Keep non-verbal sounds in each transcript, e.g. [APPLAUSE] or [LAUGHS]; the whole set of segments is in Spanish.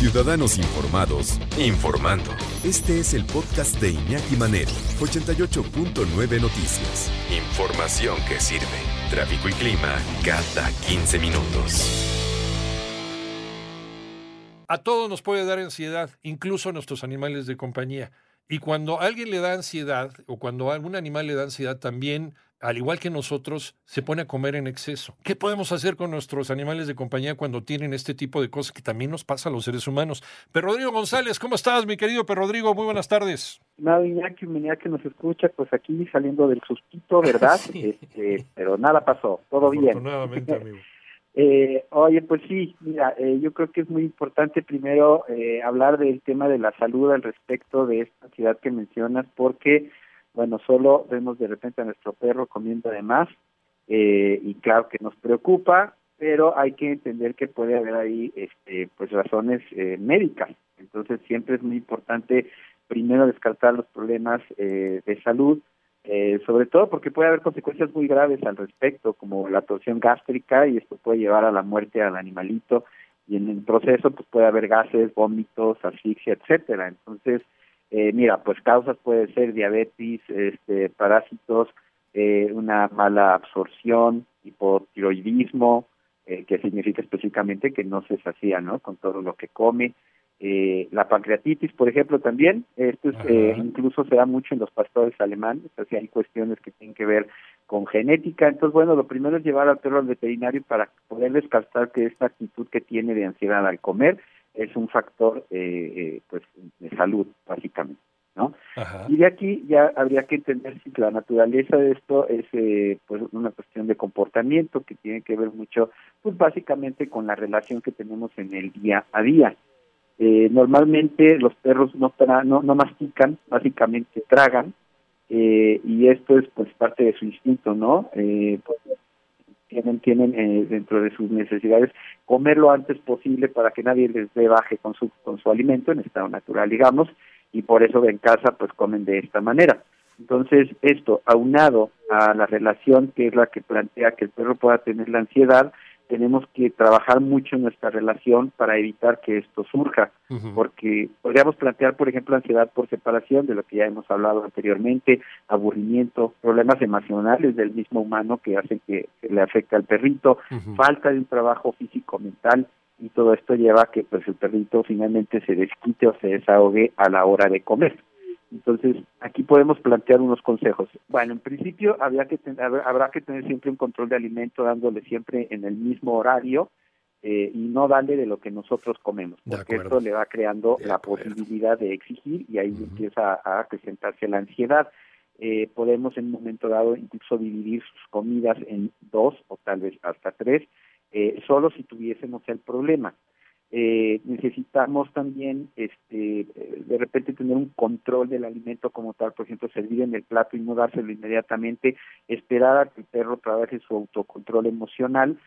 Ciudadanos Informados, informando. Este es el podcast de Iñaki Manero, 88.9 Noticias. Información que sirve. Tráfico y clima cada 15 minutos. A todos nos puede dar ansiedad, incluso a nuestros animales de compañía. Y cuando alguien le da ansiedad, o cuando algún animal le da ansiedad, también al igual que nosotros, se pone a comer en exceso. ¿Qué podemos hacer con nuestros animales de compañía cuando tienen este tipo de cosas que también nos pasa a los seres humanos? Pero Rodrigo González, ¿cómo estás, mi querido Pero Rodrigo? Muy buenas tardes. Nada, Iñaki, que nos escucha, pues aquí saliendo del sustito, ¿verdad? [LAUGHS] este, pero nada pasó, todo bien. [LAUGHS] Amigo. Eh, oye, pues sí, mira, eh, yo creo que es muy importante primero eh, hablar del tema de la salud al respecto de esta ansiedad que mencionas, porque bueno, solo vemos de repente a nuestro perro comiendo de más eh, y claro que nos preocupa, pero hay que entender que puede haber ahí este, pues razones eh, médicas. Entonces siempre es muy importante primero descartar los problemas eh, de salud, eh, sobre todo porque puede haber consecuencias muy graves al respecto, como la torsión gástrica y esto puede llevar a la muerte al animalito y en el proceso pues puede haber gases, vómitos, asfixia, etcétera. Entonces eh, mira, pues causas puede ser diabetes, este, parásitos, eh, una mala absorción, hipotiroidismo, eh, que significa específicamente que no se sacía, ¿no? Con todo lo que come. Eh, la pancreatitis, por ejemplo, también, esto es, eh, incluso se da mucho en los pastores alemanes, así hay cuestiones que tienen que ver con genética. Entonces, bueno, lo primero es llevar al perro al veterinario para poder descartar que esta actitud que tiene de ansiedad al comer es un factor eh, eh, pues de salud básicamente no y de aquí ya habría que entender si la naturaleza de esto es eh, pues una cuestión de comportamiento que tiene que ver mucho pues básicamente con la relación que tenemos en el día a día. Eh, normalmente los perros no, no no mastican básicamente tragan eh, y esto es pues parte de su instinto no eh, pues, tienen, tienen eh, dentro de sus necesidades comer lo antes posible para que nadie les dé baje con su, con su alimento en estado natural, digamos, y por eso en casa pues comen de esta manera. Entonces, esto aunado a la relación que es la que plantea que el perro pueda tener la ansiedad, tenemos que trabajar mucho en nuestra relación para evitar que esto surja, porque podríamos plantear, por ejemplo, ansiedad por separación, de lo que ya hemos hablado anteriormente, aburrimiento, problemas emocionales del mismo humano que hacen que, le afecte al perrito, falta de un trabajo físico-mental, y todo esto lleva a que pues el perrito finalmente se desquite o se desahogue a la hora de comer. Entonces, aquí podemos plantear unos consejos. Bueno, en principio habría que habrá que tener siempre un control de alimento dándole siempre en el mismo horario eh, y no darle de lo que nosotros comemos, porque esto le va creando la posibilidad de exigir y ahí empieza a presentarse la ansiedad. Eh, podemos en un momento dado incluso dividir sus comidas en dos o tal vez hasta tres, eh, solo si tuviésemos el problema eh, necesitamos también este de repente tener un control del alimento como tal, por ejemplo, servir en el plato y no dárselo inmediatamente, esperar a que el perro trabaje su autocontrol emocional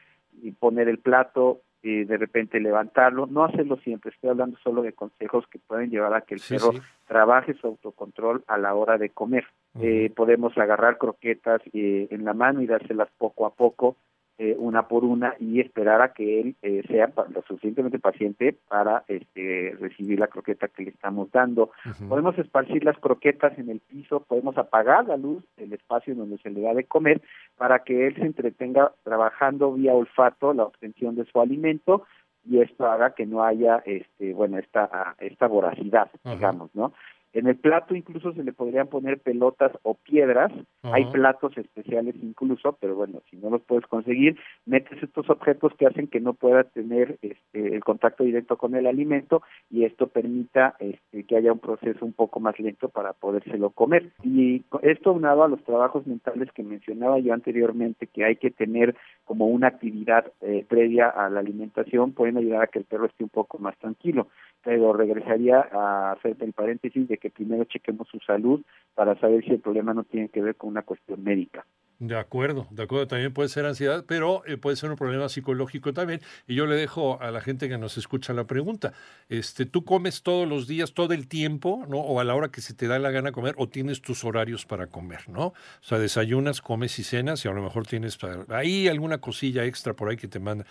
y poner el plato, eh, de repente levantarlo, no hacerlo siempre, estoy hablando solo de consejos que pueden llevar a que el perro trabaje su autocontrol a la hora de comer. eh, podemos agarrar croquetas eh, en la mano y dárselas poco a poco, eh, una por una y esperar a que él eh, sea lo suficientemente paciente para este, recibir la croqueta que le estamos dando. Podemos esparcir las croquetas en el piso, podemos apagar la luz del espacio donde se le da de comer para que él se entretenga trabajando vía olfato la obtención de su alimento y esto haga que no haya este bueno esta esta voracidad digamos no en el plato incluso se le podrían poner pelotas o piedras. Hay platos especiales incluso, pero bueno, si no los puedes conseguir, metes estos objetos que hacen que no pueda tener este, el contacto directo con el alimento y esto permita este, que haya un proceso un poco más lento para podérselo comer. Y esto unado a los trabajos mentales que mencionaba yo anteriormente, que hay que tener como una actividad eh, previa a la alimentación, pueden ayudar a que el perro esté un poco más tranquilo. Pero regresaría a hacer el paréntesis de que primero chequemos su salud para saber si el problema no tiene que ver con una cuestión médica. De acuerdo, de acuerdo, también puede ser ansiedad, pero eh, puede ser un problema psicológico también. Y yo le dejo a la gente que nos escucha la pregunta, este, ¿tú comes todos los días, todo el tiempo, ¿no? O a la hora que se te da la gana comer, o tienes tus horarios para comer, ¿no? O sea, desayunas, comes y cenas, y a lo mejor tienes ahí alguna cosilla extra por ahí que te manda.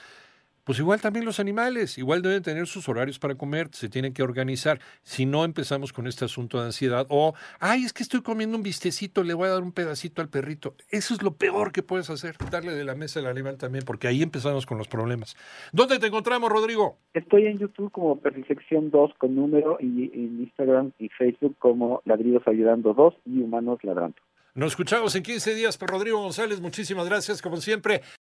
Pues igual también los animales, igual deben tener sus horarios para comer, se tienen que organizar. Si no empezamos con este asunto de ansiedad o, ay, es que estoy comiendo un bistecito, le voy a dar un pedacito al perrito. Eso es lo peor que puedes hacer, darle de la mesa al animal también, porque ahí empezamos con los problemas. ¿Dónde te encontramos, Rodrigo? Estoy en YouTube como Perfección 2 con número y en Instagram y Facebook como Ladridos Ayudando 2 y Humanos Ladrando. Nos escuchamos en 15 días por Rodrigo González. Muchísimas gracias, como siempre.